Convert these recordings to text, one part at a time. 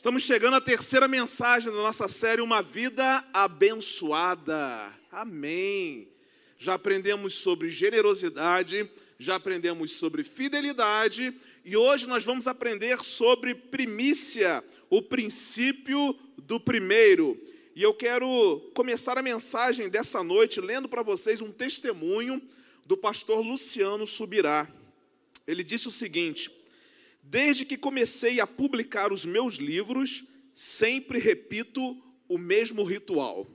Estamos chegando à terceira mensagem da nossa série Uma Vida Abençoada. Amém. Já aprendemos sobre generosidade, já aprendemos sobre fidelidade e hoje nós vamos aprender sobre primícia, o princípio do primeiro. E eu quero começar a mensagem dessa noite lendo para vocês um testemunho do pastor Luciano Subirá. Ele disse o seguinte: Desde que comecei a publicar os meus livros, sempre repito o mesmo ritual.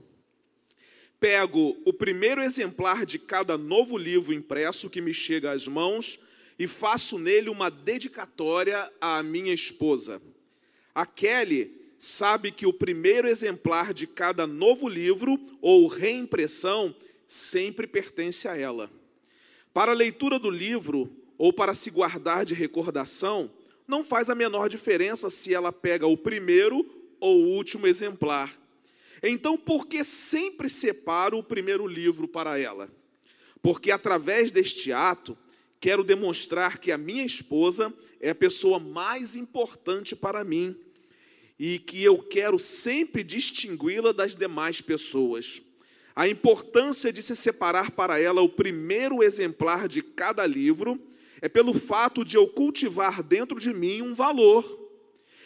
Pego o primeiro exemplar de cada novo livro impresso que me chega às mãos e faço nele uma dedicatória à minha esposa. A Kelly sabe que o primeiro exemplar de cada novo livro ou reimpressão sempre pertence a ela. Para a leitura do livro ou para se guardar de recordação, não faz a menor diferença se ela pega o primeiro ou o último exemplar. Então, por que sempre separo o primeiro livro para ela? Porque através deste ato, quero demonstrar que a minha esposa é a pessoa mais importante para mim e que eu quero sempre distingui-la das demais pessoas. A importância de se separar para ela o primeiro exemplar de cada livro é pelo fato de eu cultivar dentro de mim um valor,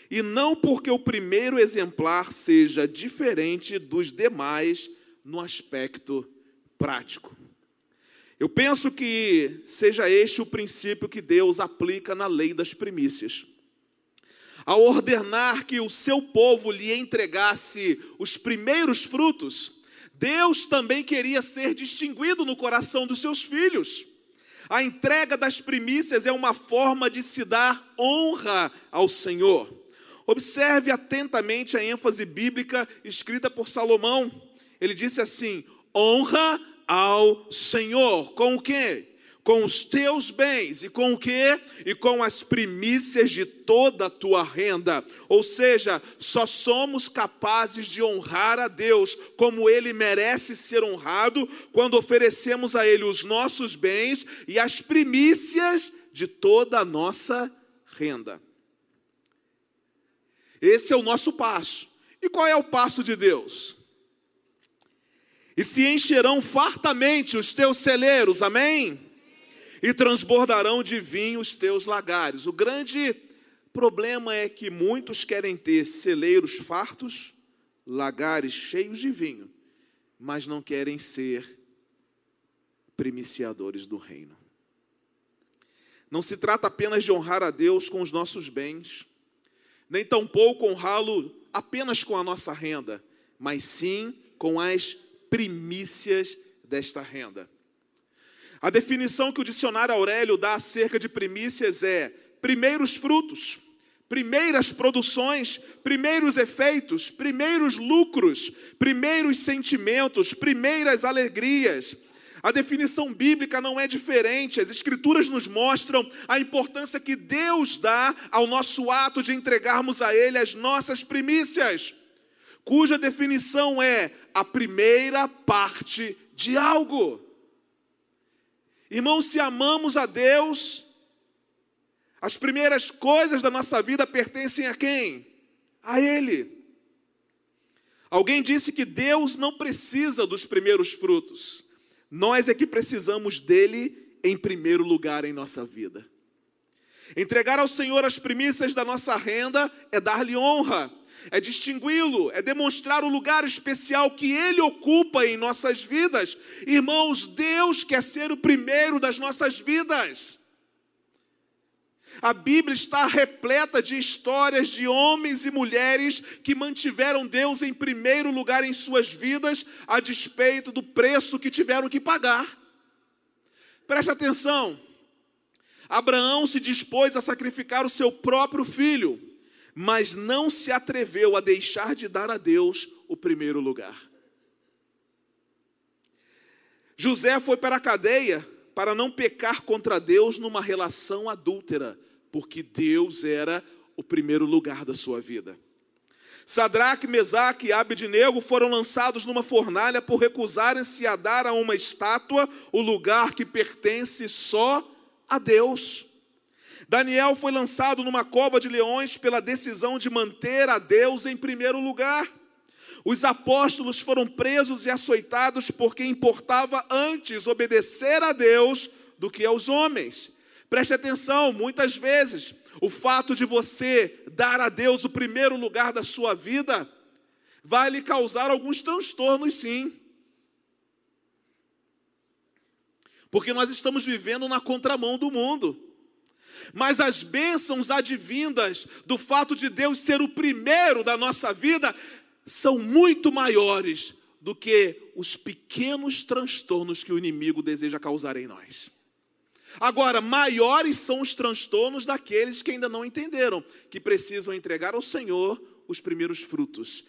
e não porque o primeiro exemplar seja diferente dos demais no aspecto prático. Eu penso que seja este o princípio que Deus aplica na lei das primícias. Ao ordenar que o seu povo lhe entregasse os primeiros frutos, Deus também queria ser distinguido no coração dos seus filhos. A entrega das primícias é uma forma de se dar honra ao Senhor. Observe atentamente a ênfase bíblica escrita por Salomão. Ele disse assim: honra ao Senhor. Com o quê? Com os teus bens e com o que? E com as primícias de toda a tua renda. Ou seja, só somos capazes de honrar a Deus como ele merece ser honrado quando oferecemos a ele os nossos bens e as primícias de toda a nossa renda. Esse é o nosso passo. E qual é o passo de Deus? E se encherão fartamente os teus celeiros, amém? E transbordarão de vinho os teus lagares. O grande problema é que muitos querem ter celeiros fartos, lagares cheios de vinho, mas não querem ser primiciadores do reino. Não se trata apenas de honrar a Deus com os nossos bens, nem tampouco honrá-lo apenas com a nossa renda, mas sim com as primícias desta renda. A definição que o dicionário Aurélio dá acerca de primícias é primeiros frutos, primeiras produções, primeiros efeitos, primeiros lucros, primeiros sentimentos, primeiras alegrias. A definição bíblica não é diferente, as Escrituras nos mostram a importância que Deus dá ao nosso ato de entregarmos a Ele as nossas primícias, cuja definição é a primeira parte de algo. Irmãos, se amamos a Deus, as primeiras coisas da nossa vida pertencem a quem? A Ele. Alguém disse que Deus não precisa dos primeiros frutos, nós é que precisamos dele em primeiro lugar em nossa vida. Entregar ao Senhor as primícias da nossa renda é dar-lhe honra, é distingui-lo, é demonstrar o lugar especial que ele ocupa em nossas vidas. Irmãos, Deus quer ser o primeiro das nossas vidas. A Bíblia está repleta de histórias de homens e mulheres que mantiveram Deus em primeiro lugar em suas vidas, a despeito do preço que tiveram que pagar. Preste atenção. Abraão se dispôs a sacrificar o seu próprio filho mas não se atreveu a deixar de dar a Deus o primeiro lugar. José foi para a cadeia para não pecar contra Deus numa relação adúltera, porque Deus era o primeiro lugar da sua vida. Sadraque, Mesaque e Abednego foram lançados numa fornalha por recusarem-se a dar a uma estátua o lugar que pertence só a Deus. Daniel foi lançado numa cova de leões pela decisão de manter a Deus em primeiro lugar. Os apóstolos foram presos e açoitados porque importava antes obedecer a Deus do que aos homens. Preste atenção, muitas vezes o fato de você dar a Deus o primeiro lugar da sua vida vai lhe causar alguns transtornos, sim. Porque nós estamos vivendo na contramão do mundo. Mas as bênçãos advindas do fato de Deus ser o primeiro da nossa vida são muito maiores do que os pequenos transtornos que o inimigo deseja causar em nós. Agora, maiores são os transtornos daqueles que ainda não entenderam, que precisam entregar ao Senhor os primeiros frutos,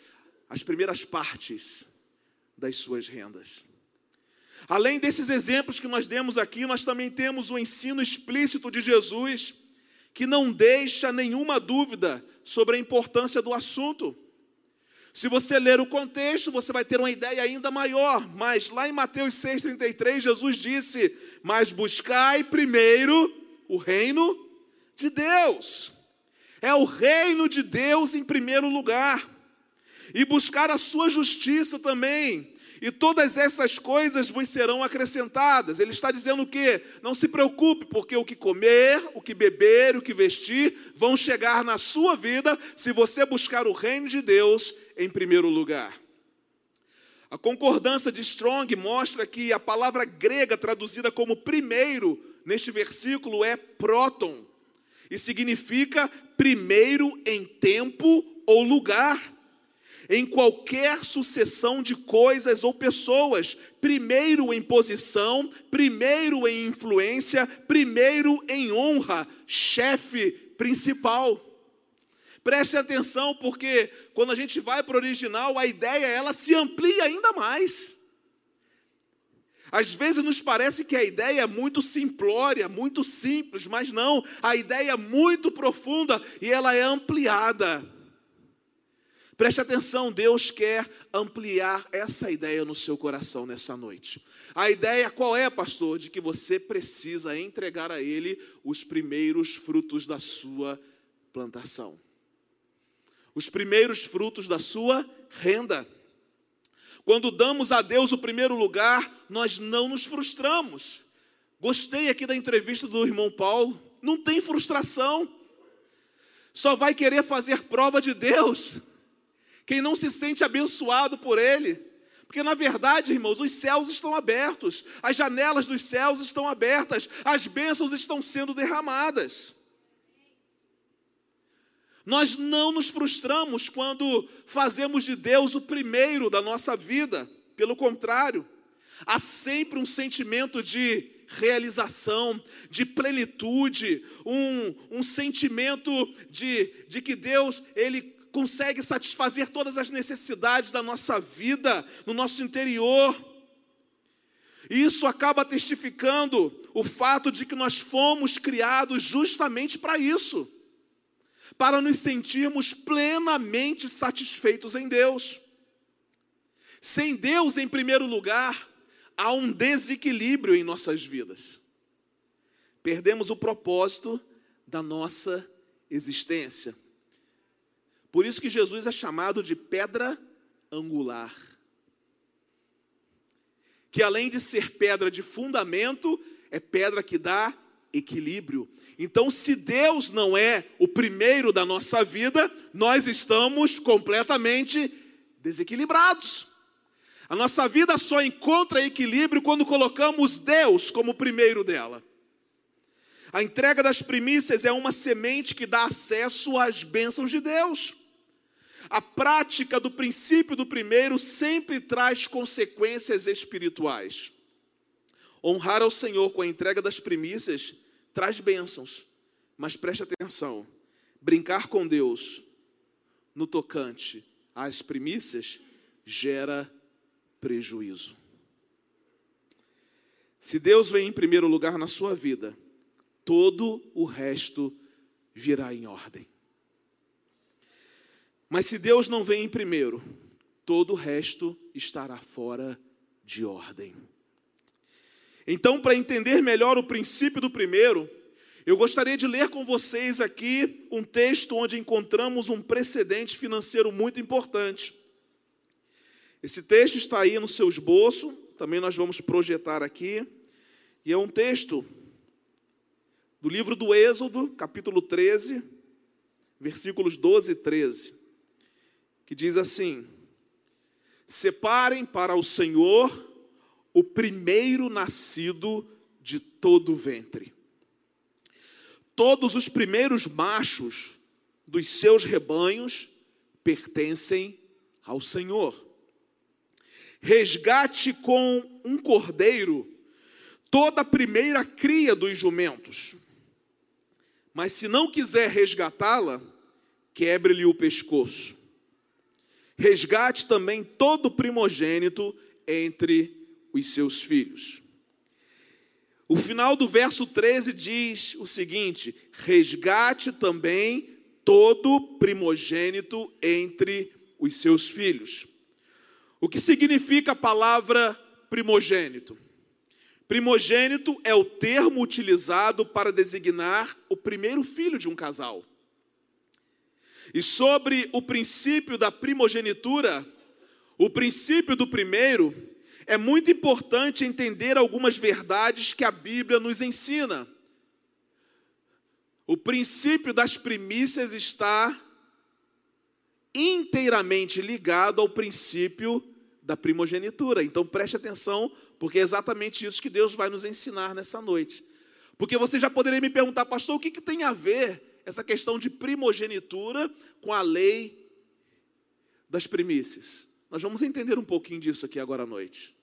as primeiras partes das suas rendas. Além desses exemplos que nós demos aqui, nós também temos o ensino explícito de Jesus, que não deixa nenhuma dúvida sobre a importância do assunto. Se você ler o contexto, você vai ter uma ideia ainda maior. Mas lá em Mateus 6,33, Jesus disse: Mas buscai primeiro o reino de Deus. É o reino de Deus em primeiro lugar. E buscar a sua justiça também e todas essas coisas vos serão acrescentadas. Ele está dizendo o quê? Não se preocupe, porque o que comer, o que beber, o que vestir vão chegar na sua vida se você buscar o reino de Deus em primeiro lugar. A concordância de Strong mostra que a palavra grega traduzida como primeiro neste versículo é próton e significa primeiro em tempo ou lugar em qualquer sucessão de coisas ou pessoas, primeiro em posição, primeiro em influência, primeiro em honra, chefe principal. Preste atenção, porque quando a gente vai para o original, a ideia ela se amplia ainda mais. Às vezes nos parece que a ideia é muito simplória, muito simples, mas não, a ideia é muito profunda e ela é ampliada. Preste atenção, Deus quer ampliar essa ideia no seu coração nessa noite. A ideia qual é, pastor? De que você precisa entregar a Ele os primeiros frutos da sua plantação, os primeiros frutos da sua renda. Quando damos a Deus o primeiro lugar, nós não nos frustramos. Gostei aqui da entrevista do irmão Paulo. Não tem frustração. Só vai querer fazer prova de Deus quem não se sente abençoado por Ele. Porque na verdade, irmãos, os céus estão abertos, as janelas dos céus estão abertas, as bênçãos estão sendo derramadas. Nós não nos frustramos quando fazemos de Deus o primeiro da nossa vida, pelo contrário, há sempre um sentimento de realização, de plenitude, um, um sentimento de, de que Deus, Ele consegue satisfazer todas as necessidades da nossa vida, no nosso interior. E isso acaba testificando o fato de que nós fomos criados justamente para isso para nos sentirmos plenamente satisfeitos em Deus. Sem Deus em primeiro lugar, há um desequilíbrio em nossas vidas. Perdemos o propósito da nossa existência. Por isso que Jesus é chamado de pedra angular. Que além de ser pedra de fundamento, é pedra que dá equilíbrio. Então, se Deus não é o primeiro da nossa vida, nós estamos completamente desequilibrados. A nossa vida só encontra equilíbrio quando colocamos Deus como primeiro dela. A entrega das primícias é uma semente que dá acesso às bênçãos de Deus. A prática do princípio do primeiro sempre traz consequências espirituais. Honrar ao Senhor com a entrega das primícias traz bênçãos, mas preste atenção: brincar com Deus no tocante às primícias gera prejuízo. Se Deus vem em primeiro lugar na sua vida, todo o resto virá em ordem. Mas se Deus não vem em primeiro, todo o resto estará fora de ordem. Então, para entender melhor o princípio do primeiro, Eu gostaria de ler com vocês aqui um texto onde encontramos um precedente financeiro muito importante. Esse texto está aí no seu esboço, também nós vamos projetar aqui, e é um texto do livro do Êxodo, capítulo 13, versículos 12 e 13, que diz assim: Separem para o Senhor o primeiro nascido de todo o ventre. Todos os primeiros machos dos seus rebanhos pertencem ao Senhor. Resgate com um cordeiro toda a primeira cria dos jumentos. Mas se não quiser resgatá-la, quebre-lhe o pescoço. Resgate também todo primogênito entre os seus filhos. O final do verso 13 diz o seguinte: resgate também todo primogênito entre os seus filhos. O que significa a palavra primogênito? Primogênito é o termo utilizado para designar o primeiro filho de um casal. E sobre o princípio da primogenitura, o princípio do primeiro, é muito importante entender algumas verdades que a Bíblia nos ensina. O princípio das primícias está inteiramente ligado ao princípio da primogenitura. Então preste atenção, porque é exatamente isso que Deus vai nos ensinar nessa noite. Porque você já poderia me perguntar, pastor, o que, que tem a ver essa questão de primogenitura com a lei das primícias? Nós vamos entender um pouquinho disso aqui agora à noite.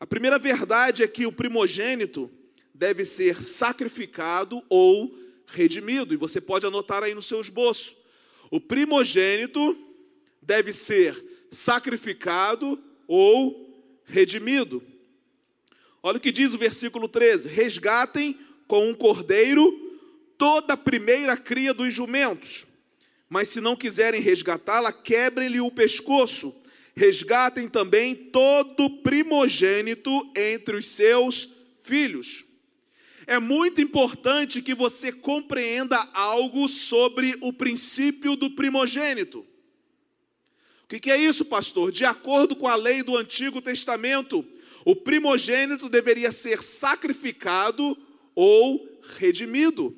A primeira verdade é que o primogênito deve ser sacrificado ou redimido, e você pode anotar aí no seu esboço. O primogênito deve ser sacrificado ou redimido. Olha o que diz o versículo 13: resgatem com um cordeiro toda a primeira cria dos jumentos, mas se não quiserem resgatá-la, quebrem-lhe o pescoço resgatem também todo primogênito entre os seus filhos. É muito importante que você compreenda algo sobre o princípio do primogênito. O que é isso, pastor? De acordo com a lei do Antigo Testamento, o primogênito deveria ser sacrificado ou redimido.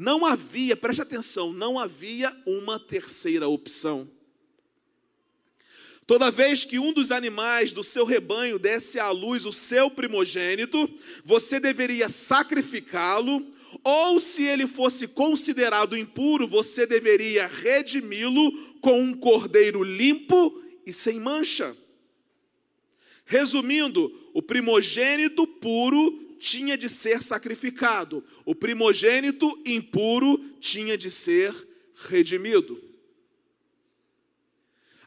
Não havia, preste atenção, não havia uma terceira opção. Toda vez que um dos animais do seu rebanho desse à luz o seu primogênito, você deveria sacrificá-lo, ou se ele fosse considerado impuro, você deveria redimi-lo com um cordeiro limpo e sem mancha. Resumindo, o primogênito puro tinha de ser sacrificado, o primogênito impuro tinha de ser redimido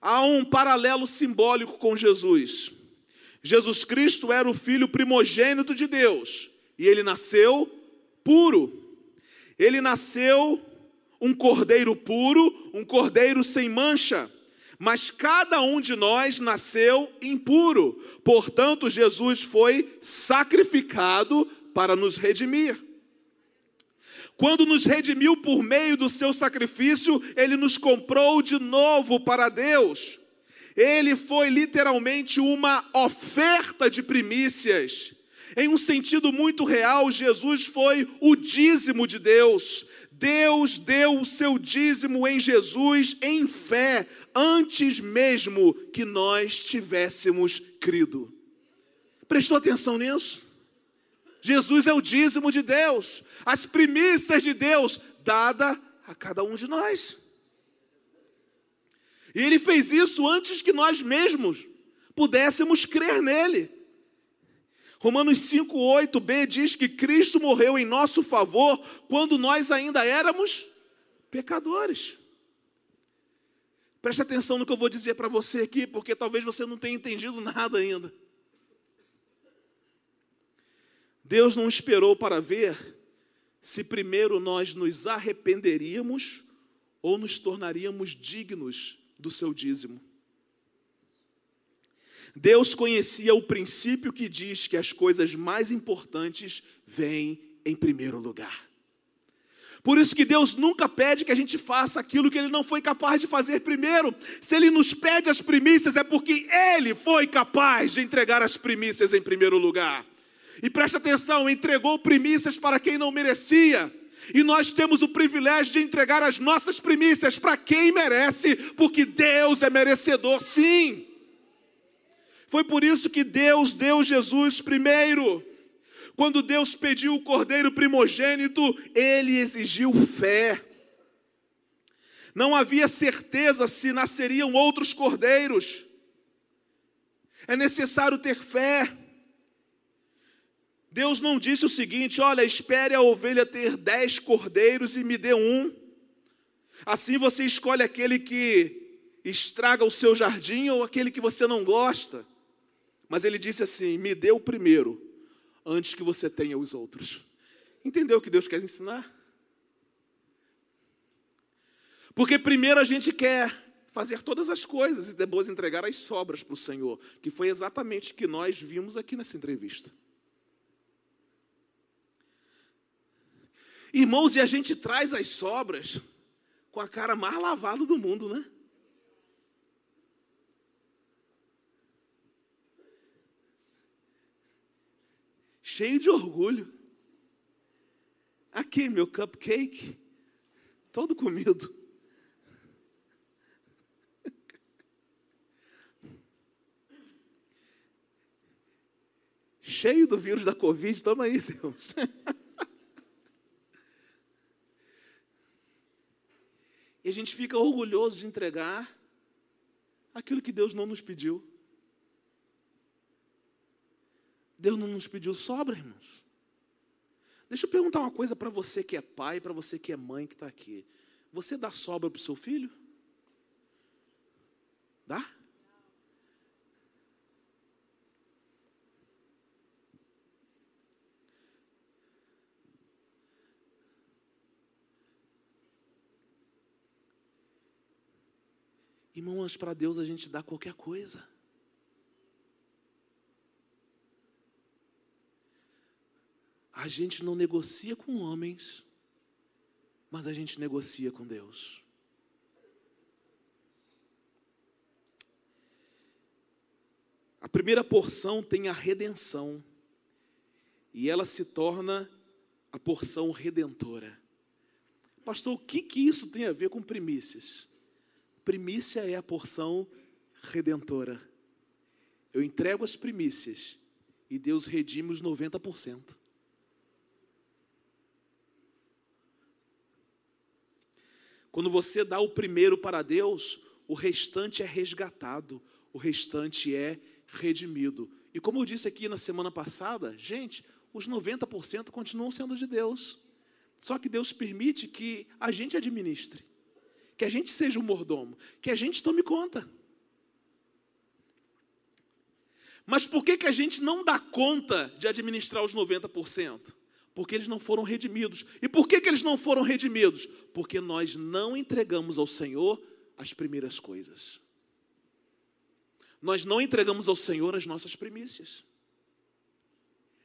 há um paralelo simbólico com Jesus. Jesus Cristo era o filho primogênito de Deus e ele nasceu puro. Ele nasceu um cordeiro puro, um cordeiro sem mancha. Mas cada um de nós nasceu impuro. Portanto, Jesus foi sacrificado para nos redimir. Quando nos redimiu por meio do seu sacrifício, ele nos comprou de novo para Deus. Ele foi literalmente uma oferta de primícias. Em um sentido muito real, Jesus foi o dízimo de Deus. Deus deu o seu dízimo em Jesus em fé, antes mesmo que nós tivéssemos crido. Prestou atenção nisso? Jesus é o dízimo de Deus, as primícias de Deus, dada a cada um de nós. E ele fez isso antes que nós mesmos pudéssemos crer nele. Romanos 5:8b diz que Cristo morreu em nosso favor quando nós ainda éramos pecadores. Preste atenção no que eu vou dizer para você aqui, porque talvez você não tenha entendido nada ainda. Deus não esperou para ver se primeiro nós nos arrependeríamos ou nos tornaríamos dignos do seu dízimo. Deus conhecia o princípio que diz que as coisas mais importantes vêm em primeiro lugar. Por isso que Deus nunca pede que a gente faça aquilo que Ele não foi capaz de fazer primeiro. Se Ele nos pede as primícias, é porque Ele foi capaz de entregar as primícias em primeiro lugar. E preste atenção, entregou primícias para quem não merecia. E nós temos o privilégio de entregar as nossas primícias para quem merece, porque Deus é merecedor, sim. Foi por isso que Deus deu Jesus primeiro. Quando Deus pediu o cordeiro primogênito, ele exigiu fé. Não havia certeza se nasceriam outros cordeiros. É necessário ter fé. Deus não disse o seguinte: olha, espere a ovelha ter dez cordeiros e me dê um. Assim você escolhe aquele que estraga o seu jardim ou aquele que você não gosta. Mas ele disse assim: me dê o primeiro, antes que você tenha os outros. Entendeu o que Deus quer ensinar? Porque primeiro a gente quer fazer todas as coisas e depois entregar as sobras para o Senhor, que foi exatamente o que nós vimos aqui nessa entrevista. Irmãos, e a gente traz as sobras com a cara mais lavada do mundo, né? cheio de orgulho. Aqui, meu cupcake, todo comido. Cheio do vírus da Covid, toma aí, Deus. e a gente fica orgulhoso de entregar aquilo que Deus não nos pediu. Deus não nos pediu sobra, irmãos. Deixa eu perguntar uma coisa para você que é pai, para você que é mãe que está aqui. Você dá sobra para o seu filho? Dá? Irmãos, para Deus a gente dá qualquer coisa. A gente não negocia com homens, mas a gente negocia com Deus. A primeira porção tem a redenção, e ela se torna a porção redentora. Pastor, o que, que isso tem a ver com primícias? Primícia é a porção redentora. Eu entrego as primícias e Deus redime os 90%. Quando você dá o primeiro para Deus, o restante é resgatado, o restante é redimido. E como eu disse aqui na semana passada, gente, os 90% continuam sendo de Deus. Só que Deus permite que a gente administre, que a gente seja o mordomo, que a gente tome conta. Mas por que, que a gente não dá conta de administrar os 90%? Porque eles não foram redimidos. E por que, que eles não foram redimidos? Porque nós não entregamos ao Senhor as primeiras coisas. Nós não entregamos ao Senhor as nossas primícias.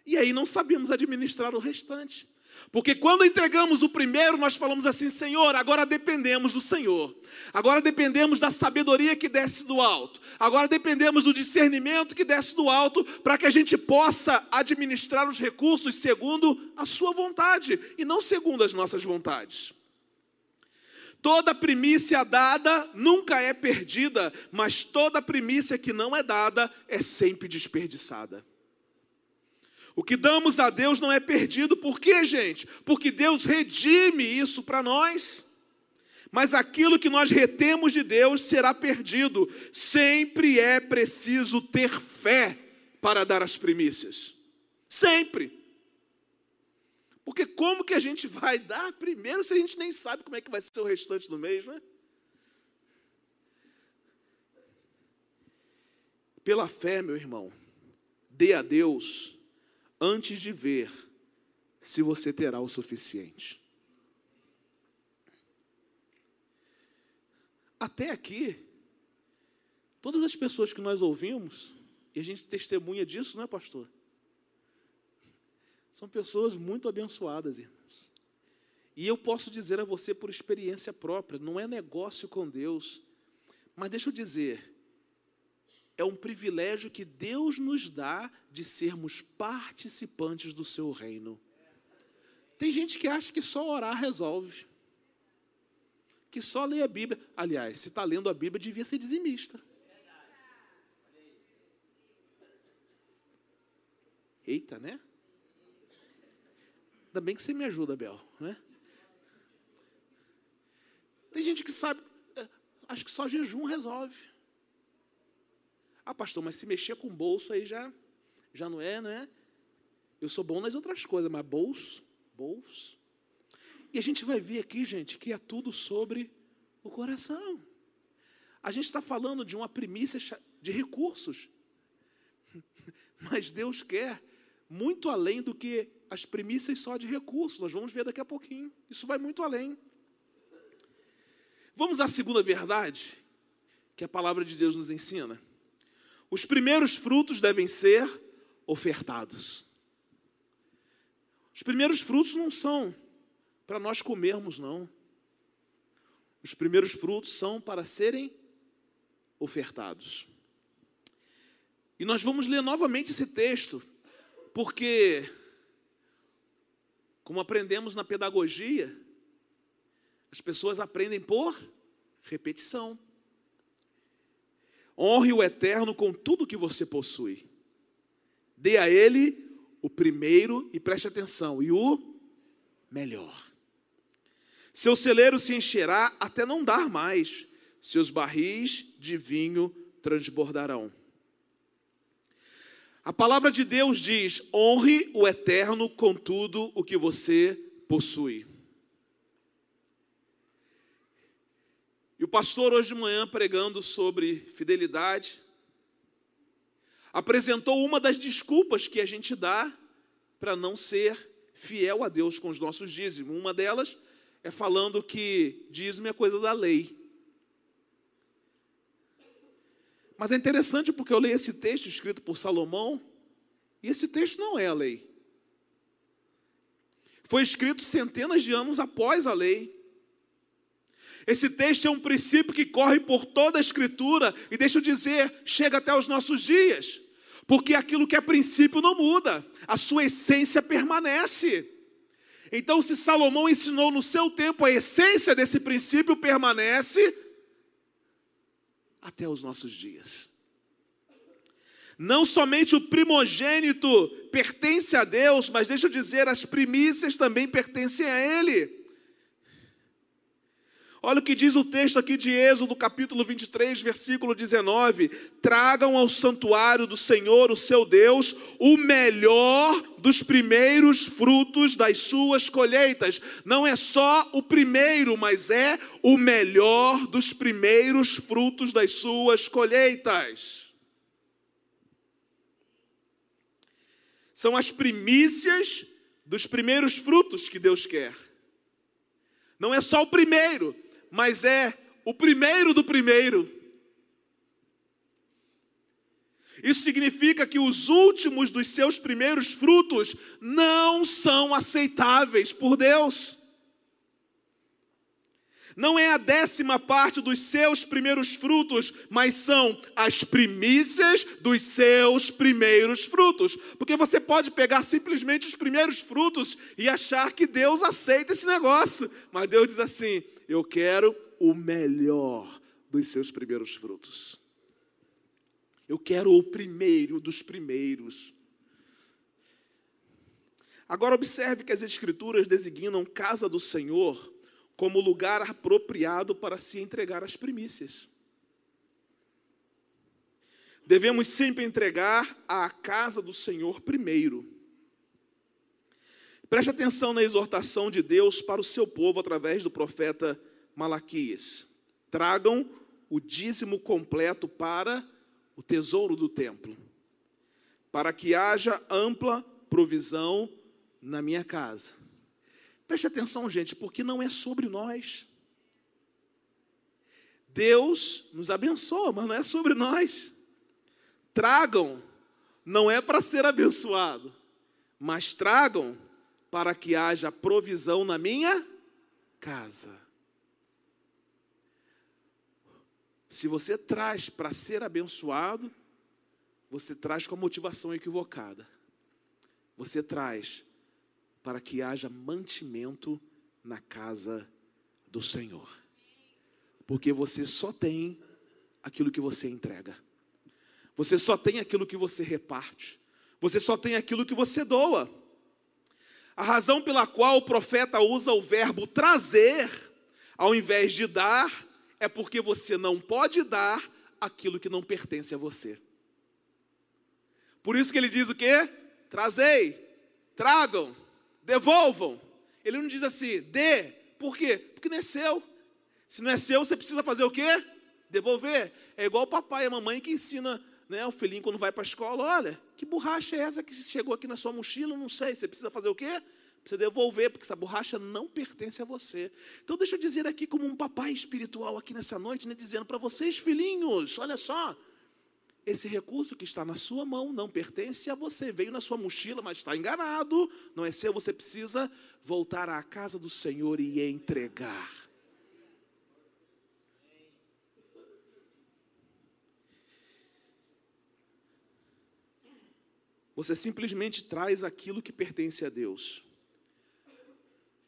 E aí não sabemos administrar o restante. Porque quando entregamos o primeiro, nós falamos assim: Senhor, agora dependemos do Senhor. Agora dependemos da sabedoria que desce do alto. Agora dependemos do discernimento que desce do alto para que a gente possa administrar os recursos segundo a Sua vontade e não segundo as nossas vontades. Toda primícia dada nunca é perdida, mas toda primícia que não é dada é sempre desperdiçada. O que damos a Deus não é perdido, por quê, gente? Porque Deus redime isso para nós. Mas aquilo que nós retemos de Deus será perdido. Sempre é preciso ter fé para dar as primícias. Sempre. Porque como que a gente vai dar primeiro se a gente nem sabe como é que vai ser o restante do mês, né? Pela fé, meu irmão, dê a Deus antes de ver se você terá o suficiente. Até aqui, todas as pessoas que nós ouvimos, e a gente testemunha disso, não é, pastor? São pessoas muito abençoadas, irmãos. E eu posso dizer a você por experiência própria, não é negócio com Deus. Mas deixa eu dizer, é um privilégio que Deus nos dá de sermos participantes do seu reino. Tem gente que acha que só orar resolve. Que só ler a Bíblia. Aliás, se está lendo a Bíblia, devia ser dizimista. Eita, né? Ainda bem que você me ajuda, Bel, né? Tem gente que sabe, é, acho que só jejum resolve. Ah, pastor, mas se mexer com bolso aí já, já não é, não é? Eu sou bom nas outras coisas, mas bolso, bolso. E a gente vai ver aqui, gente, que é tudo sobre o coração. A gente está falando de uma primícia de recursos. Mas Deus quer muito além do que as primícias só de recursos. Nós vamos ver daqui a pouquinho. Isso vai muito além. Vamos à segunda verdade que a palavra de Deus nos ensina. Os primeiros frutos devem ser ofertados. Os primeiros frutos não são para nós comermos, não. Os primeiros frutos são para serem ofertados. E nós vamos ler novamente esse texto, porque, como aprendemos na pedagogia, as pessoas aprendem por repetição. Honre o eterno com tudo que você possui. Dê a ele o primeiro e preste atenção, e o melhor. Seu celeiro se encherá até não dar mais, seus barris de vinho transbordarão. A palavra de Deus diz: honre o eterno com tudo o que você possui. E o pastor, hoje de manhã, pregando sobre fidelidade, apresentou uma das desculpas que a gente dá para não ser fiel a Deus com os nossos dízimos. Uma delas é falando que dízimo é coisa da lei. Mas é interessante porque eu leio esse texto escrito por Salomão, e esse texto não é a lei. Foi escrito centenas de anos após a lei. Esse texto é um princípio que corre por toda a Escritura, e deixa eu dizer, chega até os nossos dias, porque aquilo que é princípio não muda, a sua essência permanece. Então, se Salomão ensinou no seu tempo, a essência desse princípio permanece até os nossos dias. Não somente o primogênito pertence a Deus, mas deixa eu dizer, as primícias também pertencem a Ele. Olha o que diz o texto aqui de Êxodo, capítulo 23, versículo 19: Tragam ao santuário do Senhor, o seu Deus, o melhor dos primeiros frutos das suas colheitas. Não é só o primeiro, mas é o melhor dos primeiros frutos das suas colheitas. São as primícias dos primeiros frutos que Deus quer. Não é só o primeiro, mas é o primeiro do primeiro. Isso significa que os últimos dos seus primeiros frutos não são aceitáveis por Deus. Não é a décima parte dos seus primeiros frutos, mas são as primícias dos seus primeiros frutos. Porque você pode pegar simplesmente os primeiros frutos e achar que Deus aceita esse negócio. Mas Deus diz assim: eu quero o melhor dos seus primeiros frutos. Eu quero o primeiro dos primeiros. Agora, observe que as Escrituras designam casa do Senhor como lugar apropriado para se entregar as primícias. Devemos sempre entregar à casa do Senhor primeiro. Preste atenção na exortação de Deus para o seu povo através do profeta Malaquias. Tragam o dízimo completo para o tesouro do templo, para que haja ampla provisão na minha casa. Preste atenção, gente, porque não é sobre nós. Deus nos abençoa, mas não é sobre nós. Tragam, não é para ser abençoado, mas tragam para que haja provisão na minha casa. Se você traz para ser abençoado, você traz com a motivação equivocada. Você traz para que haja mantimento na casa do Senhor. Porque você só tem aquilo que você entrega. Você só tem aquilo que você reparte. Você só tem aquilo que você doa. A razão pela qual o profeta usa o verbo trazer, ao invés de dar, é porque você não pode dar aquilo que não pertence a você. Por isso que ele diz o quê? Trazei, tragam, devolvam. Ele não diz assim, dê. Por quê? Porque não é seu. Se não é seu, você precisa fazer o quê? Devolver. É igual o papai e a mamãe que ensina né, o filhinho quando vai para a escola, olha, que borracha é essa que chegou aqui na sua mochila? Não sei. Você precisa fazer o quê? Precisa devolver, porque essa borracha não pertence a você. Então deixa eu dizer aqui como um papai espiritual aqui nessa noite, né, dizendo para vocês, filhinhos, olha só, esse recurso que está na sua mão não pertence a você, veio na sua mochila, mas está enganado, não é seu, você precisa voltar à casa do Senhor e entregar. Você simplesmente traz aquilo que pertence a Deus,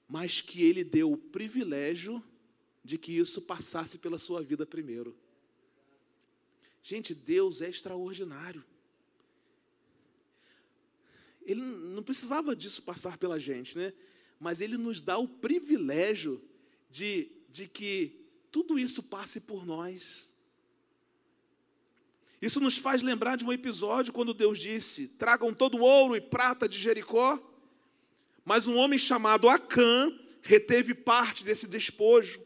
mas que Ele deu o privilégio de que isso passasse pela sua vida primeiro. Gente, Deus é extraordinário. Ele não precisava disso passar pela gente, né? Mas Ele nos dá o privilégio de, de que tudo isso passe por nós. Isso nos faz lembrar de um episódio quando Deus disse: Tragam todo o ouro e prata de Jericó. Mas um homem chamado Acã reteve parte desse despojo.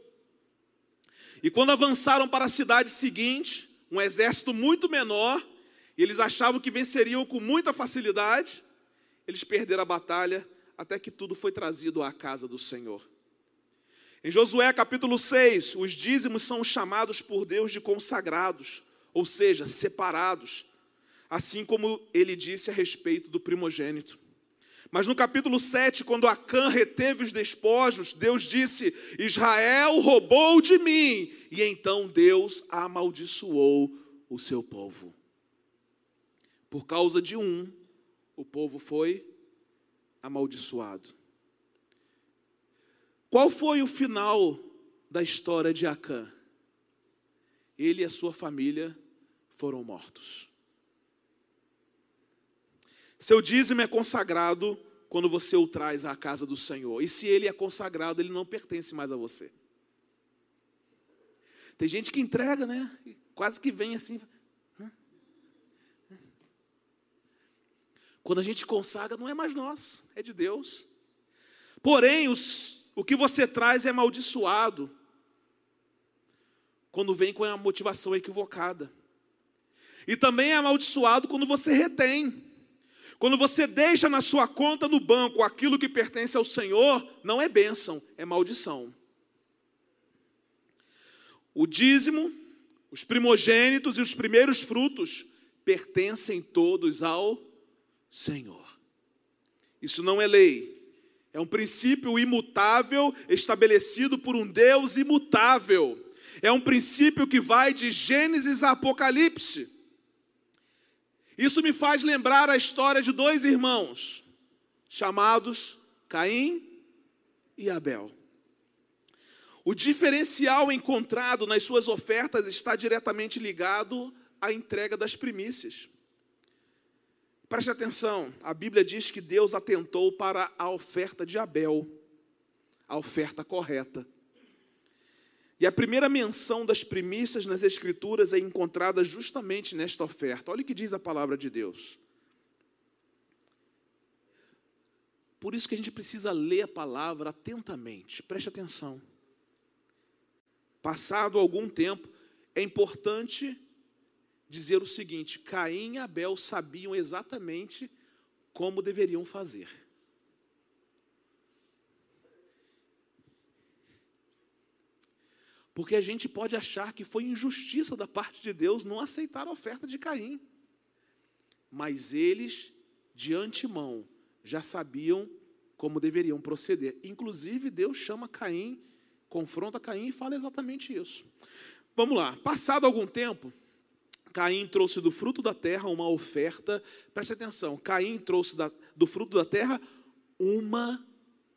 E quando avançaram para a cidade seguinte, um exército muito menor, eles achavam que venceriam com muita facilidade, eles perderam a batalha até que tudo foi trazido à casa do Senhor. Em Josué capítulo 6, os dízimos são chamados por Deus de consagrados ou seja, separados, assim como ele disse a respeito do primogênito. Mas no capítulo 7, quando Acã reteve os despojos, Deus disse: Israel roubou de mim. E então Deus amaldiçoou o seu povo. Por causa de um, o povo foi amaldiçoado. Qual foi o final da história de Acã? Ele e a sua família foram mortos. Seu dízimo é consagrado quando você o traz à casa do Senhor. E se ele é consagrado, ele não pertence mais a você. Tem gente que entrega, né? Quase que vem assim. Quando a gente consagra, não é mais nosso, é de Deus. Porém, os, o que você traz é amaldiçoado quando vem com a motivação equivocada. E também é amaldiçoado quando você retém. Quando você deixa na sua conta no banco aquilo que pertence ao Senhor, não é bênção, é maldição. O dízimo, os primogênitos e os primeiros frutos pertencem todos ao Senhor. Isso não é lei, é um princípio imutável estabelecido por um Deus imutável. É um princípio que vai de Gênesis a Apocalipse. Isso me faz lembrar a história de dois irmãos, chamados Caim e Abel. O diferencial encontrado nas suas ofertas está diretamente ligado à entrega das primícias. Preste atenção, a Bíblia diz que Deus atentou para a oferta de Abel, a oferta correta. E a primeira menção das primícias nas Escrituras é encontrada justamente nesta oferta. Olha o que diz a palavra de Deus. Por isso que a gente precisa ler a palavra atentamente, preste atenção. Passado algum tempo, é importante dizer o seguinte: Caim e Abel sabiam exatamente como deveriam fazer. Porque a gente pode achar que foi injustiça da parte de Deus não aceitar a oferta de Caim. Mas eles, de antemão, já sabiam como deveriam proceder. Inclusive, Deus chama Caim confronta Caim e fala exatamente isso. Vamos lá. Passado algum tempo, Caim trouxe do fruto da terra uma oferta. Preste atenção. Caim trouxe da, do fruto da terra uma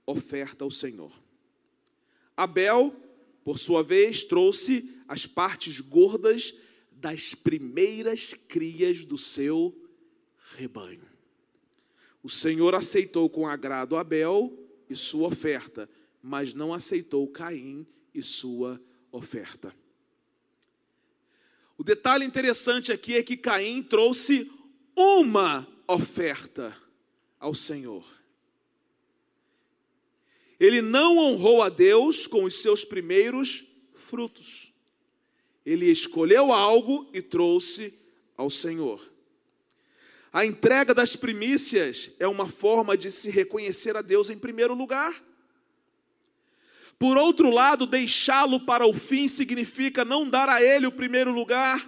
oferta ao Senhor. Abel, por sua vez, trouxe as partes gordas das primeiras crias do seu rebanho. O Senhor aceitou com agrado Abel e sua oferta, mas não aceitou Caim e sua oferta. O detalhe interessante aqui é que Caim trouxe uma oferta ao Senhor. Ele não honrou a Deus com os seus primeiros frutos. Ele escolheu algo e trouxe ao Senhor. A entrega das primícias é uma forma de se reconhecer a Deus em primeiro lugar. Por outro lado, deixá-lo para o fim significa não dar a ele o primeiro lugar.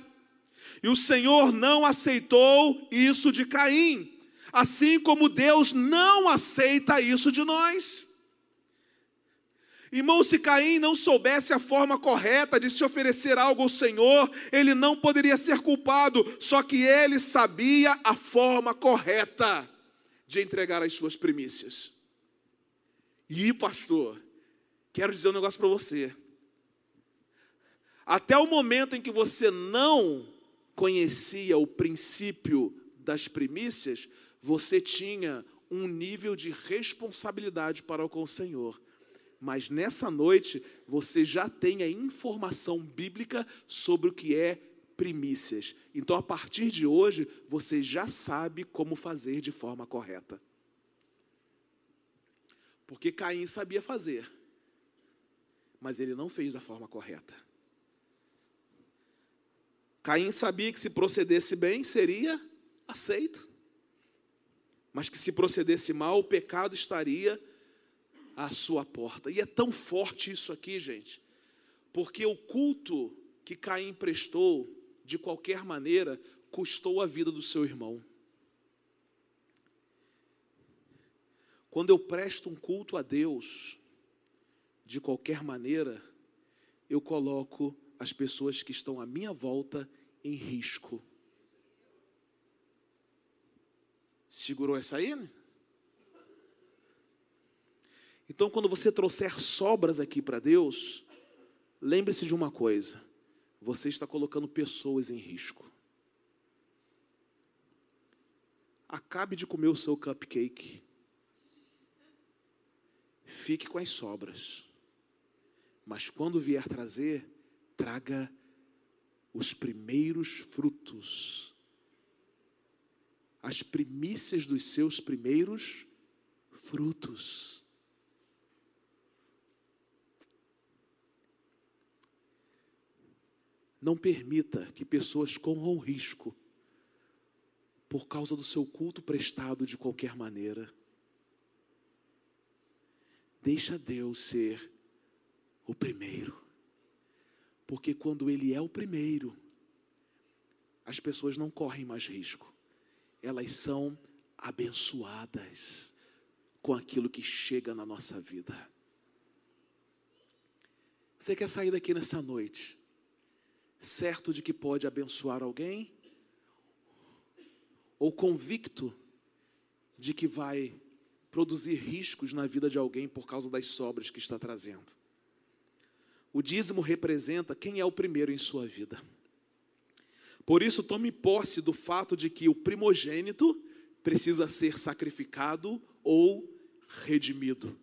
E o Senhor não aceitou isso de Caim, assim como Deus não aceita isso de nós. Irmão, se Caim não soubesse a forma correta de se oferecer algo ao Senhor, ele não poderia ser culpado, só que ele sabia a forma correta de entregar as suas primícias. E, pastor, quero dizer um negócio para você. Até o momento em que você não conhecia o princípio das primícias, você tinha um nível de responsabilidade para com o Senhor mas nessa noite você já tem a informação bíblica sobre o que é primícias. Então, a partir de hoje, você já sabe como fazer de forma correta. Porque Caim sabia fazer, mas ele não fez da forma correta. Caim sabia que se procedesse bem seria aceito, mas que se procedesse mal, o pecado estaria à sua porta. E é tão forte isso aqui, gente, porque o culto que Caim prestou, de qualquer maneira, custou a vida do seu irmão. Quando eu presto um culto a Deus, de qualquer maneira, eu coloco as pessoas que estão à minha volta em risco. Segurou essa aí? Né? Então, quando você trouxer sobras aqui para Deus, lembre-se de uma coisa: você está colocando pessoas em risco. Acabe de comer o seu cupcake. Fique com as sobras. Mas quando vier trazer, traga os primeiros frutos, as primícias dos seus primeiros frutos. Não permita que pessoas corram risco por causa do seu culto prestado de qualquer maneira. Deixa Deus ser o primeiro. Porque quando Ele é o primeiro, as pessoas não correm mais risco. Elas são abençoadas com aquilo que chega na nossa vida. Você quer sair daqui nessa noite? Certo de que pode abençoar alguém, ou convicto de que vai produzir riscos na vida de alguém por causa das sobras que está trazendo. O dízimo representa quem é o primeiro em sua vida. Por isso, tome posse do fato de que o primogênito precisa ser sacrificado ou redimido,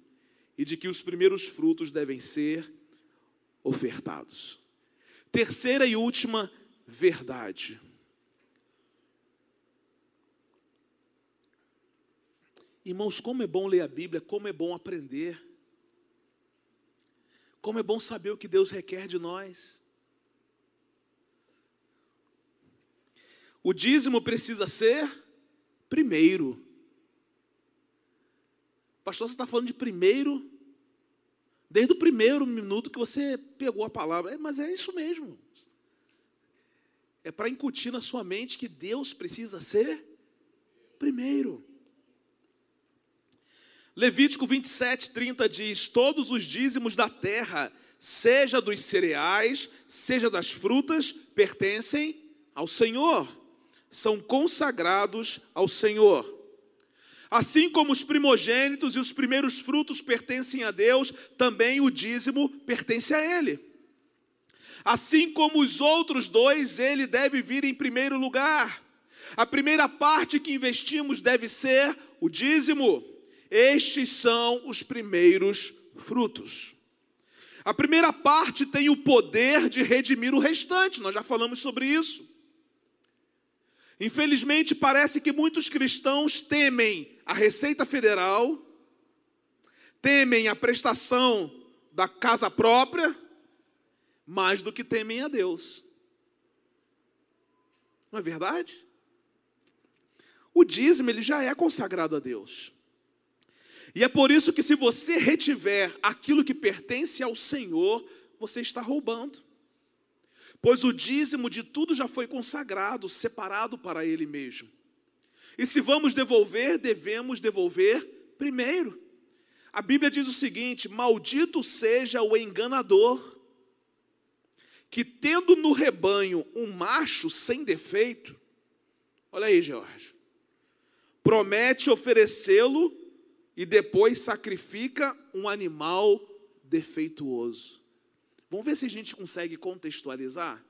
e de que os primeiros frutos devem ser ofertados. Terceira e última verdade. Irmãos, como é bom ler a Bíblia, como é bom aprender. Como é bom saber o que Deus requer de nós. O dízimo precisa ser primeiro. Pastor, você está falando de primeiro Desde o primeiro minuto que você pegou a palavra. É, mas é isso mesmo. É para incutir na sua mente que Deus precisa ser primeiro. Levítico 27, 30 diz: Todos os dízimos da terra seja dos cereais, seja das frutas, pertencem ao Senhor, são consagrados ao Senhor. Assim como os primogênitos e os primeiros frutos pertencem a Deus, também o dízimo pertence a Ele. Assim como os outros dois, ele deve vir em primeiro lugar. A primeira parte que investimos deve ser o dízimo. Estes são os primeiros frutos. A primeira parte tem o poder de redimir o restante, nós já falamos sobre isso. Infelizmente, parece que muitos cristãos temem a Receita Federal, temem a prestação da casa própria, mais do que temem a Deus. Não é verdade? O dízimo ele já é consagrado a Deus. E é por isso que se você retiver aquilo que pertence ao Senhor, você está roubando. Pois o dízimo de tudo já foi consagrado, separado para ele mesmo. E se vamos devolver, devemos devolver primeiro. A Bíblia diz o seguinte: Maldito seja o enganador, que tendo no rebanho um macho sem defeito, olha aí, Jorge, promete oferecê-lo e depois sacrifica um animal defeituoso. Vamos ver se a gente consegue contextualizar?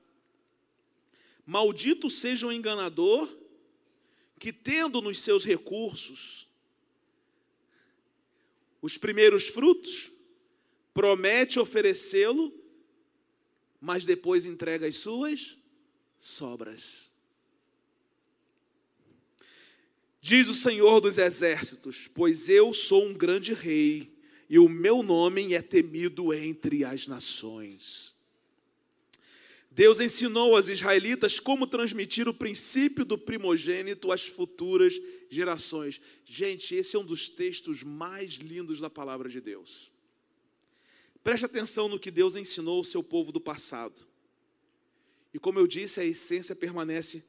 Maldito seja o enganador que, tendo nos seus recursos os primeiros frutos, promete oferecê-lo, mas depois entrega as suas sobras. Diz o Senhor dos Exércitos: Pois eu sou um grande rei, e o meu nome é temido entre as nações. Deus ensinou aos israelitas como transmitir o princípio do primogênito às futuras gerações. Gente, esse é um dos textos mais lindos da palavra de Deus. Preste atenção no que Deus ensinou ao seu povo do passado. E como eu disse, a essência permanece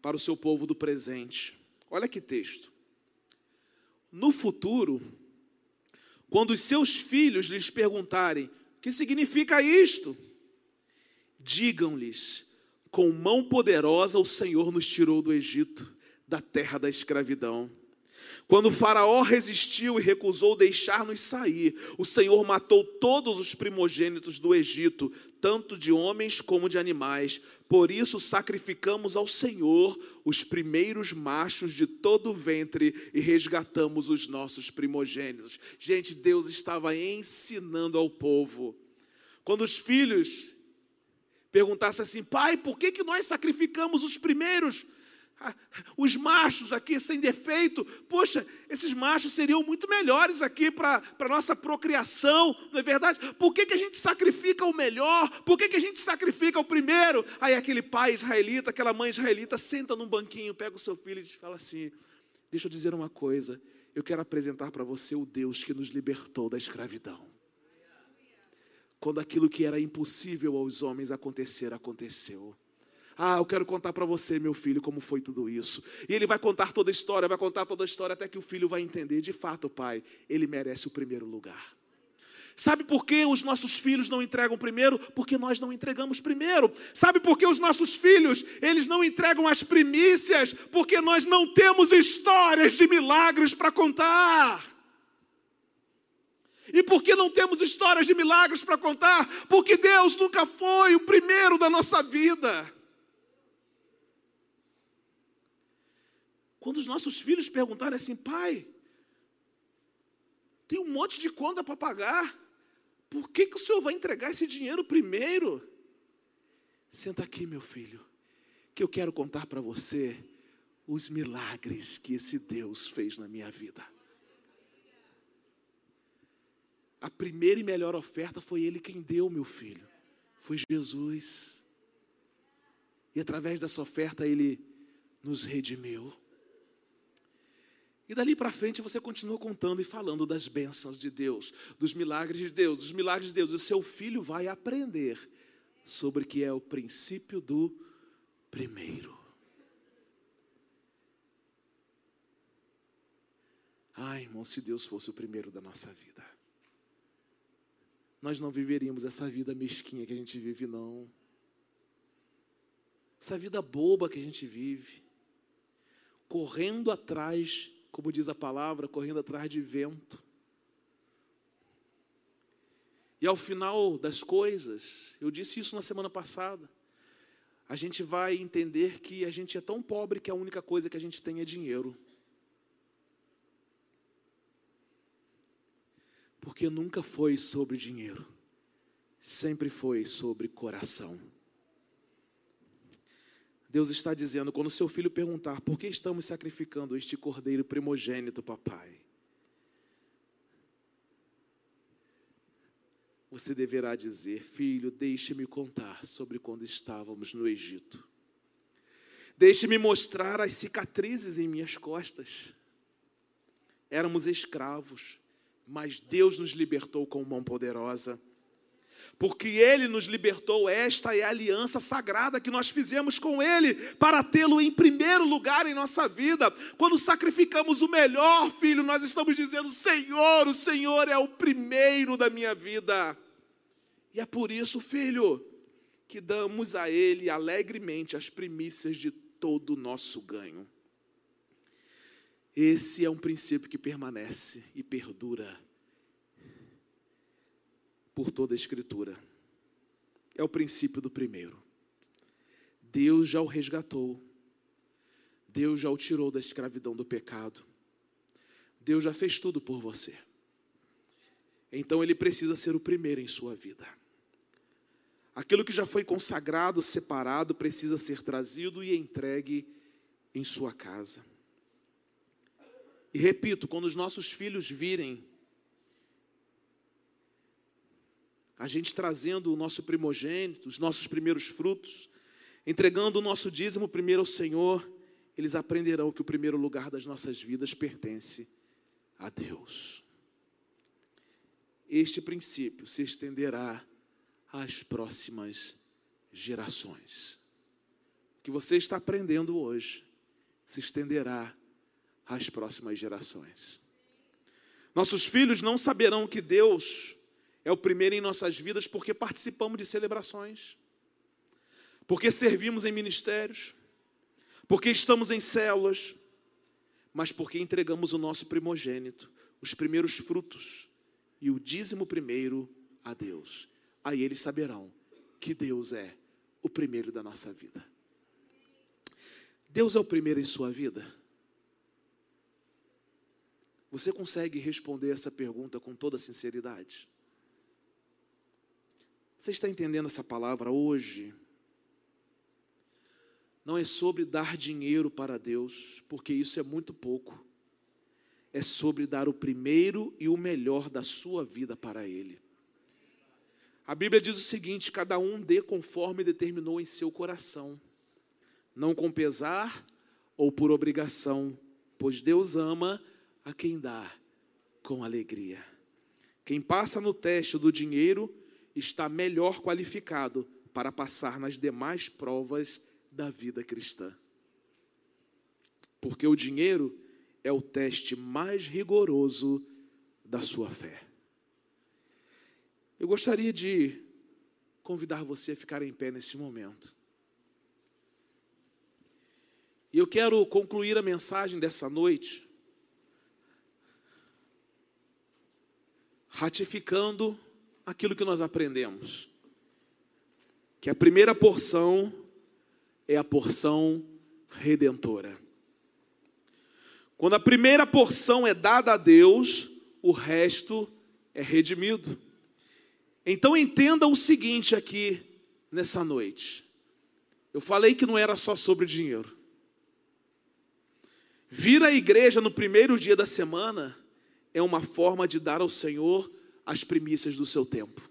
para o seu povo do presente. Olha que texto. No futuro, quando os seus filhos lhes perguntarem: o que significa isto? Digam-lhes: com mão poderosa o Senhor nos tirou do Egito, da terra da escravidão. Quando Faraó resistiu e recusou deixar-nos sair, o Senhor matou todos os primogênitos do Egito, tanto de homens como de animais. Por isso sacrificamos ao Senhor os primeiros machos de todo o ventre e resgatamos os nossos primogênitos. Gente, Deus estava ensinando ao povo. Quando os filhos perguntasse assim: Pai, por que, que nós sacrificamos os primeiros? Os machos aqui sem defeito, poxa, esses machos seriam muito melhores aqui para a nossa procriação, não é verdade? Por que, que a gente sacrifica o melhor? Por que, que a gente sacrifica o primeiro? Aí aquele pai israelita, aquela mãe israelita, senta num banquinho, pega o seu filho e fala assim: Deixa eu dizer uma coisa, eu quero apresentar para você o Deus que nos libertou da escravidão quando aquilo que era impossível aos homens acontecer, aconteceu. Ah, eu quero contar para você, meu filho, como foi tudo isso. E ele vai contar toda a história, vai contar toda a história até que o filho vai entender. De fato, pai, ele merece o primeiro lugar. Sabe por que os nossos filhos não entregam primeiro? Porque nós não entregamos primeiro. Sabe por que os nossos filhos, eles não entregam as primícias? Porque nós não temos histórias de milagres para contar. E por que não temos histórias de milagres para contar? Porque Deus nunca foi o primeiro da nossa vida. Quando os nossos filhos perguntarem assim, pai, tem um monte de conta para pagar, por que, que o senhor vai entregar esse dinheiro primeiro? Senta aqui, meu filho, que eu quero contar para você os milagres que esse Deus fez na minha vida. A primeira e melhor oferta foi Ele quem deu, meu filho. Foi Jesus. E através dessa oferta Ele nos redimiu. E dali para frente você continua contando e falando das bênçãos de Deus, dos milagres de Deus, dos milagres de Deus. E o seu filho vai aprender sobre o que é o princípio do primeiro. Ai, irmão, se Deus fosse o primeiro da nossa vida. Nós não viveríamos essa vida mesquinha que a gente vive, não. Essa vida boba que a gente vive, correndo atrás, como diz a palavra, correndo atrás de vento. E ao final das coisas, eu disse isso na semana passada, a gente vai entender que a gente é tão pobre que a única coisa que a gente tem é dinheiro. Porque nunca foi sobre dinheiro, sempre foi sobre coração. Deus está dizendo, quando seu filho perguntar, por que estamos sacrificando este cordeiro primogênito, papai? Você deverá dizer, filho, deixe-me contar sobre quando estávamos no Egito. Deixe-me mostrar as cicatrizes em minhas costas. Éramos escravos, mas Deus nos libertou com mão poderosa. Porque Ele nos libertou, esta é a aliança sagrada que nós fizemos com Ele, para tê-lo em primeiro lugar em nossa vida. Quando sacrificamos o melhor, filho, nós estamos dizendo: Senhor, o Senhor é o primeiro da minha vida. E é por isso, filho, que damos a Ele alegremente as primícias de todo o nosso ganho. Esse é um princípio que permanece e perdura por toda a Escritura. É o princípio do primeiro. Deus já o resgatou. Deus já o tirou da escravidão do pecado. Deus já fez tudo por você. Então ele precisa ser o primeiro em sua vida. Aquilo que já foi consagrado, separado, precisa ser trazido e entregue em sua casa. E repito, quando os nossos filhos virem a gente trazendo o nosso primogênito, os nossos primeiros frutos, entregando o nosso dízimo primeiro ao Senhor, eles aprenderão que o primeiro lugar das nossas vidas pertence a Deus. Este princípio se estenderá às próximas gerações. O que você está aprendendo hoje se estenderá às próximas gerações. Nossos filhos não saberão que Deus é o primeiro em nossas vidas porque participamos de celebrações, porque servimos em ministérios, porque estamos em células, mas porque entregamos o nosso primogênito, os primeiros frutos e o dízimo primeiro a Deus. Aí eles saberão que Deus é o primeiro da nossa vida. Deus é o primeiro em sua vida? Você consegue responder essa pergunta com toda sinceridade? Você está entendendo essa palavra hoje? Não é sobre dar dinheiro para Deus, porque isso é muito pouco. É sobre dar o primeiro e o melhor da sua vida para Ele. A Bíblia diz o seguinte: cada um dê conforme determinou em seu coração, não com pesar ou por obrigação, pois Deus ama a quem dá com alegria. Quem passa no teste do dinheiro está melhor qualificado para passar nas demais provas da vida cristã. Porque o dinheiro é o teste mais rigoroso da sua fé. Eu gostaria de convidar você a ficar em pé nesse momento. E eu quero concluir a mensagem dessa noite ratificando aquilo que nós aprendemos. Que a primeira porção é a porção redentora. Quando a primeira porção é dada a Deus, o resto é redimido. Então entenda o seguinte aqui nessa noite. Eu falei que não era só sobre dinheiro. Vir à igreja no primeiro dia da semana é uma forma de dar ao Senhor as primícias do seu tempo.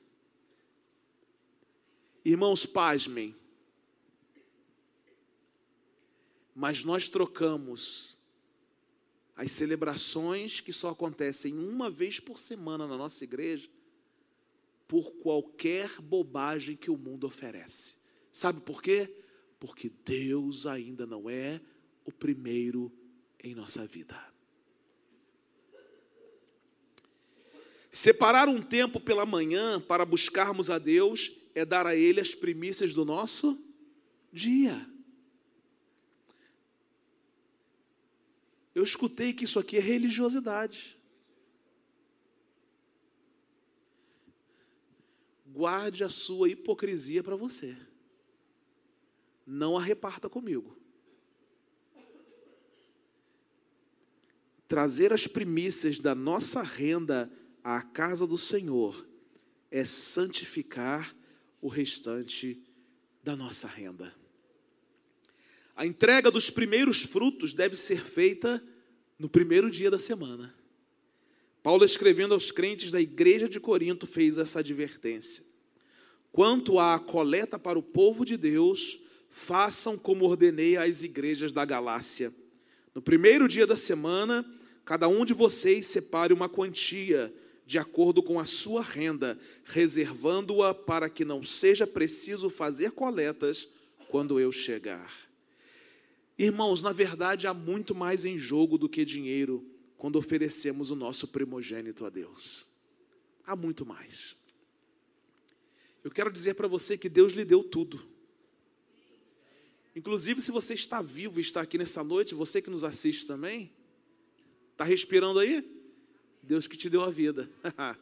Irmãos, pasmem. Mas nós trocamos as celebrações que só acontecem uma vez por semana na nossa igreja por qualquer bobagem que o mundo oferece. Sabe por quê? Porque Deus ainda não é o primeiro em nossa vida. Separar um tempo pela manhã para buscarmos a Deus é dar a Ele as primícias do nosso dia. Eu escutei que isso aqui é religiosidade. Guarde a sua hipocrisia para você. Não a reparta comigo. Trazer as primícias da nossa renda à casa do Senhor é santificar o restante da nossa renda. A entrega dos primeiros frutos deve ser feita no primeiro dia da semana. Paulo, escrevendo aos crentes da igreja de Corinto, fez essa advertência. Quanto à coleta para o povo de Deus, façam como ordenei às igrejas da Galácia. No primeiro dia da semana, Cada um de vocês separe uma quantia de acordo com a sua renda, reservando-a para que não seja preciso fazer coletas quando eu chegar. Irmãos, na verdade há muito mais em jogo do que dinheiro quando oferecemos o nosso primogênito a Deus. Há muito mais. Eu quero dizer para você que Deus lhe deu tudo. Inclusive, se você está vivo e está aqui nessa noite, você que nos assiste também, Está respirando aí? Deus que te deu a vida.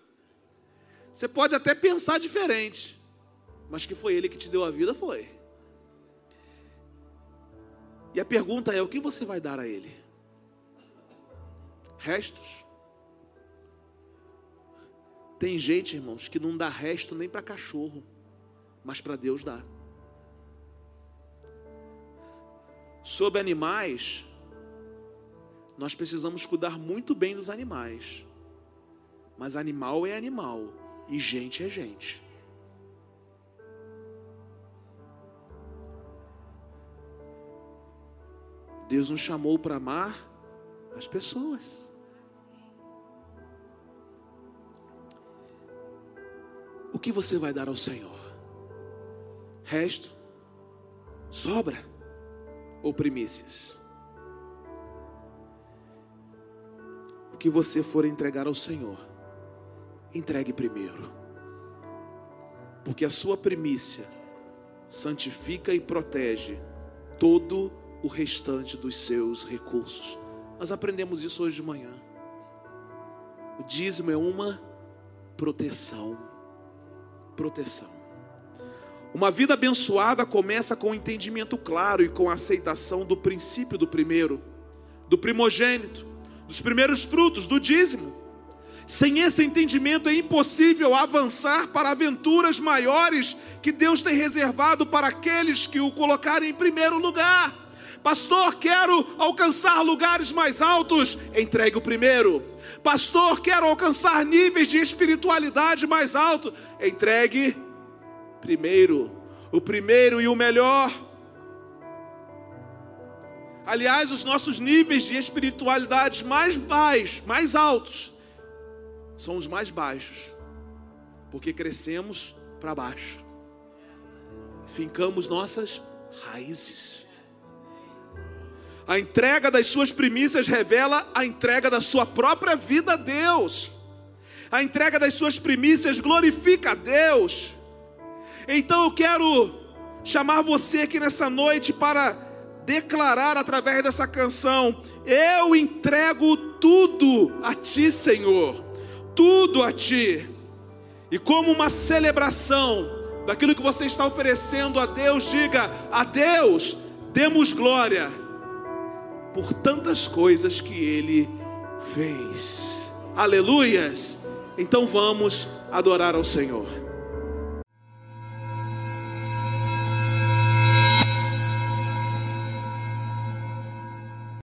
Você pode até pensar diferente, mas que foi Ele que te deu a vida, foi. E a pergunta é: o que você vai dar a Ele? Restos? Tem gente, irmãos, que não dá resto nem para cachorro, mas para Deus dá. Sobre animais, nós precisamos cuidar muito bem dos animais. Mas animal é animal e gente é gente. Deus nos chamou para amar as pessoas. O que você vai dar ao Senhor? Resto? Sobra? Ou primícias? que você for entregar ao Senhor, entregue primeiro. Porque a sua primícia santifica e protege todo o restante dos seus recursos. Nós aprendemos isso hoje de manhã. O dízimo é uma proteção. Proteção. Uma vida abençoada começa com o entendimento claro e com a aceitação do princípio do primeiro, do primogênito dos primeiros frutos, do dízimo. Sem esse entendimento é impossível avançar para aventuras maiores que Deus tem reservado para aqueles que o colocarem em primeiro lugar. Pastor, quero alcançar lugares mais altos, entregue o primeiro. Pastor, quero alcançar níveis de espiritualidade mais altos, entregue primeiro. O primeiro e o melhor Aliás, os nossos níveis de espiritualidade mais baixos, mais altos, são os mais baixos, porque crescemos para baixo, fincamos nossas raízes. A entrega das suas primícias revela a entrega da sua própria vida a Deus. A entrega das suas primícias glorifica a Deus. Então eu quero chamar você aqui nessa noite para declarar através dessa canção: Eu entrego tudo a Ti, Senhor, tudo a Ti. E como uma celebração daquilo que você está oferecendo a Deus, diga: A Deus demos glória por tantas coisas que Ele fez. Aleluias! Então vamos adorar ao Senhor.